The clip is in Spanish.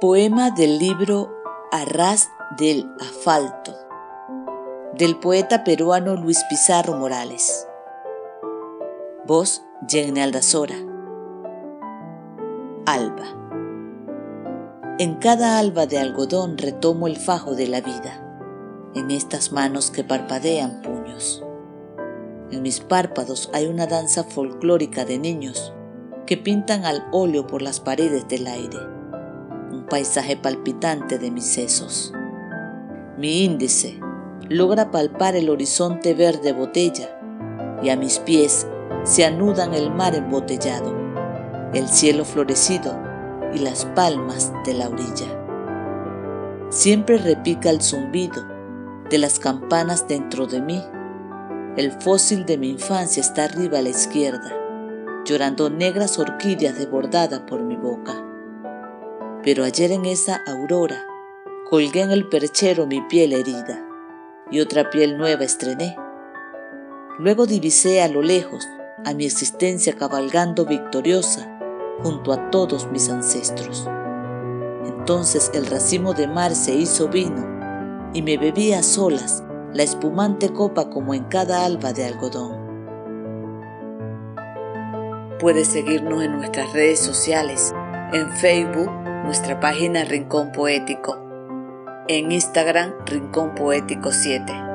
Poema del libro Arras del Asfalto del poeta peruano Luis Pizarro Morales. Voz Jenny Aldazora. Alba. En cada alba de algodón retomo el fajo de la vida, en estas manos que parpadean puños. En mis párpados hay una danza folclórica de niños que pintan al óleo por las paredes del aire paisaje palpitante de mis sesos. Mi índice logra palpar el horizonte verde botella y a mis pies se anudan el mar embotellado, el cielo florecido y las palmas de la orilla. Siempre repica el zumbido de las campanas dentro de mí. El fósil de mi infancia está arriba a la izquierda, llorando negras orquídeas desbordadas por mi boca. Pero ayer en esa aurora colgué en el perchero mi piel herida y otra piel nueva estrené. Luego divisé a lo lejos a mi existencia cabalgando victoriosa junto a todos mis ancestros. Entonces el racimo de mar se hizo vino y me bebí a solas la espumante copa como en cada alba de algodón. Puedes seguirnos en nuestras redes sociales, en Facebook, nuestra página Rincón Poético, en Instagram Rincón Poético 7.